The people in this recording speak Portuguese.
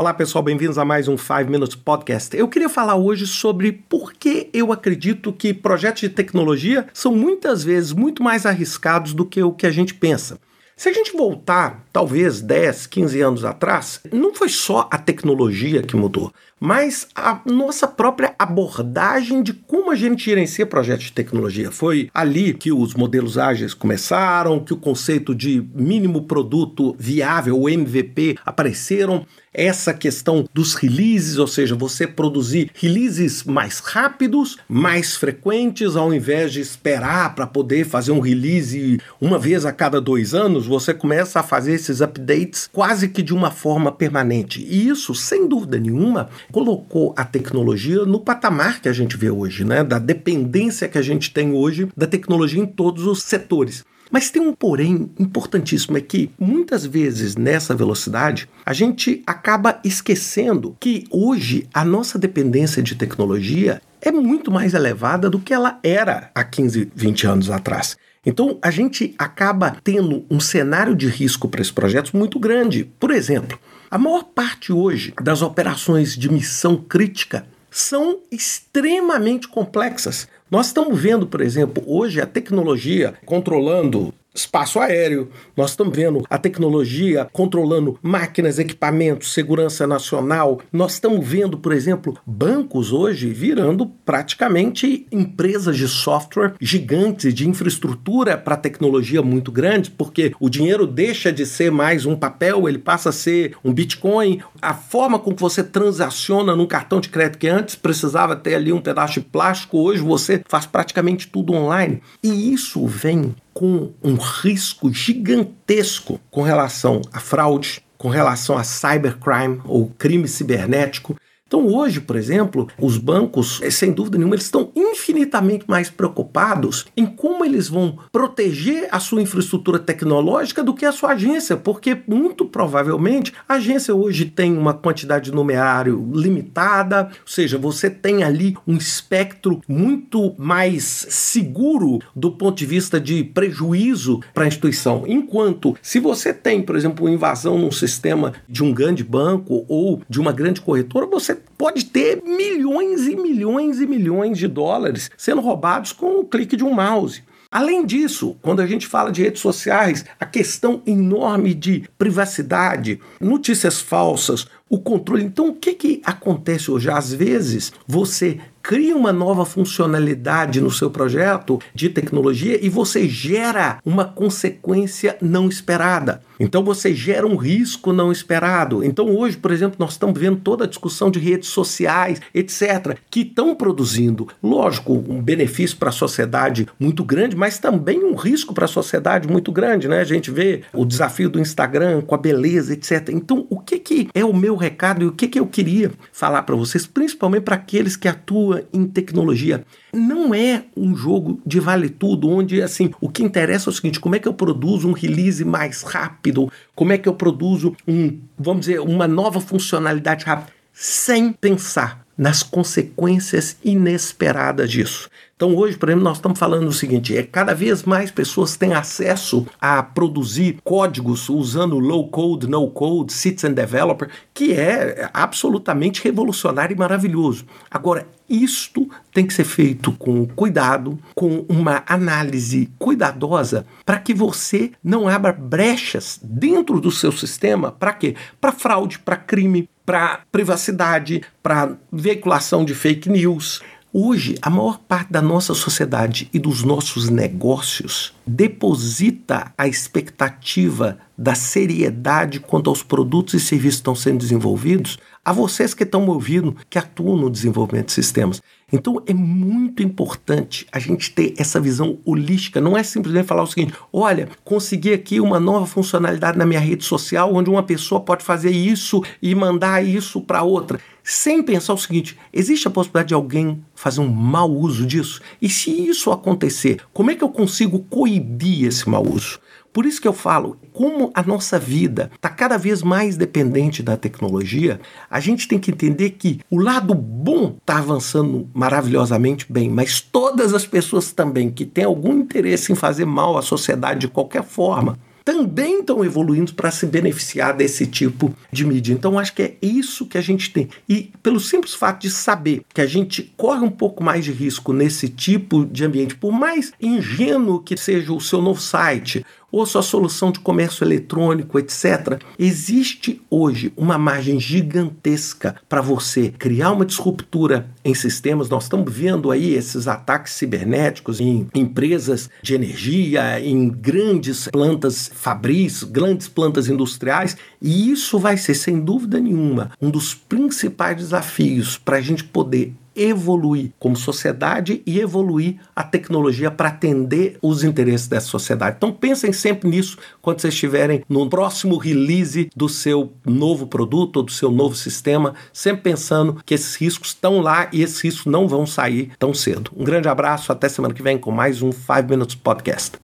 Olá pessoal, bem-vindos a mais um 5 Minutes Podcast. Eu queria falar hoje sobre por que eu acredito que projetos de tecnologia são muitas vezes muito mais arriscados do que o que a gente pensa. Se a gente voltar, talvez 10, 15 anos atrás, não foi só a tecnologia que mudou, mas a nossa própria abordagem de como a gente gerencia projetos de tecnologia. Foi ali que os modelos ágeis começaram, que o conceito de mínimo produto viável, o MVP, apareceram essa questão dos releases, ou seja, você produzir releases mais rápidos, mais frequentes, ao invés de esperar para poder fazer um release uma vez a cada dois anos, você começa a fazer esses updates quase que de uma forma permanente. E isso, sem dúvida nenhuma, colocou a tecnologia no patamar que a gente vê hoje, né? Da dependência que a gente tem hoje da tecnologia em todos os setores. Mas tem um porém importantíssimo, é que muitas vezes nessa velocidade a gente acaba esquecendo que hoje a nossa dependência de tecnologia é muito mais elevada do que ela era há 15, 20 anos atrás. Então a gente acaba tendo um cenário de risco para esses projetos muito grande. Por exemplo, a maior parte hoje das operações de missão crítica são extremamente complexas. Nós estamos vendo, por exemplo, hoje a tecnologia controlando espaço aéreo, nós estamos vendo a tecnologia controlando máquinas, equipamentos, segurança nacional. Nós estamos vendo, por exemplo, bancos hoje virando praticamente empresas de software gigantes de infraestrutura para tecnologia muito grande, porque o dinheiro deixa de ser mais um papel, ele passa a ser um Bitcoin. A forma com que você transaciona num cartão de crédito que antes precisava ter ali um pedaço de plástico, hoje você faz praticamente tudo online. E isso vem com um risco gigantesco com relação à fraude, com relação a cybercrime ou crime cibernético então, hoje, por exemplo, os bancos, eh, sem dúvida nenhuma, eles estão infinitamente mais preocupados em como eles vão proteger a sua infraestrutura tecnológica do que a sua agência, porque muito provavelmente a agência hoje tem uma quantidade de numerário limitada, ou seja, você tem ali um espectro muito mais seguro do ponto de vista de prejuízo para a instituição. Enquanto, se você tem, por exemplo, uma invasão num sistema de um grande banco ou de uma grande corretora, você pode ter milhões e milhões e milhões de dólares sendo roubados com o clique de um mouse. Além disso, quando a gente fala de redes sociais, a questão enorme de privacidade, notícias falsas, o controle. Então, o que, que acontece hoje? Às vezes, você cria uma nova funcionalidade no seu projeto de tecnologia e você gera uma consequência não esperada. Então você gera um risco não esperado. Então hoje, por exemplo, nós estamos vendo toda a discussão de redes sociais, etc., que estão produzindo, lógico, um benefício para a sociedade muito grande, mas também um risco para a sociedade muito grande, né? A gente vê o desafio do Instagram com a beleza, etc. Então, o que, que é o meu recado e o que, que eu queria falar para vocês, principalmente para aqueles que atuam em tecnologia. Não é um jogo de vale tudo, onde assim, o que interessa é o seguinte, como é que eu produzo um release mais rápido? Como é que eu produzo um, vamos dizer, uma nova funcionalidade rápida sem pensar nas consequências inesperadas disso. Então, hoje, por exemplo, nós estamos falando o seguinte: é cada vez mais pessoas têm acesso a produzir códigos usando low code, no code, citizen developer, que é absolutamente revolucionário e maravilhoso. Agora, isto tem que ser feito com cuidado, com uma análise cuidadosa, para que você não abra brechas dentro do seu sistema. Para quê? Para fraude, para crime, para privacidade, para veiculação de fake news. Hoje, a maior parte da nossa sociedade e dos nossos negócios deposita a expectativa da seriedade quanto aos produtos e serviços que estão sendo desenvolvidos a vocês que estão me ouvindo, que atuam no desenvolvimento de sistemas. Então é muito importante a gente ter essa visão holística. Não é simplesmente falar o seguinte: olha, consegui aqui uma nova funcionalidade na minha rede social onde uma pessoa pode fazer isso e mandar isso para outra. Sem pensar o seguinte: existe a possibilidade de alguém fazer um mau uso disso? E se isso acontecer, como é que eu consigo coibir esse mau uso? Por isso que eu falo, como a nossa vida está cada vez mais dependente da tecnologia, a gente tem que entender que o lado bom está avançando maravilhosamente bem, mas todas as pessoas também que têm algum interesse em fazer mal à sociedade de qualquer forma também estão evoluindo para se beneficiar desse tipo de mídia. Então, acho que é isso que a gente tem. E pelo simples fato de saber que a gente corre um pouco mais de risco nesse tipo de ambiente, por mais ingênuo que seja o seu novo site, ou sua solução de comércio eletrônico, etc. Existe hoje uma margem gigantesca para você criar uma disruptura em sistemas. Nós estamos vendo aí esses ataques cibernéticos em empresas de energia, em grandes plantas fabris, grandes plantas industriais, e isso vai ser, sem dúvida nenhuma, um dos principais desafios para a gente poder evoluir como sociedade e evoluir a tecnologia para atender os interesses dessa sociedade. Então pensem sempre nisso quando vocês estiverem no próximo release do seu novo produto ou do seu novo sistema, sempre pensando que esses riscos estão lá e esses riscos não vão sair tão cedo. Um grande abraço, até semana que vem com mais um 5 Minutes Podcast.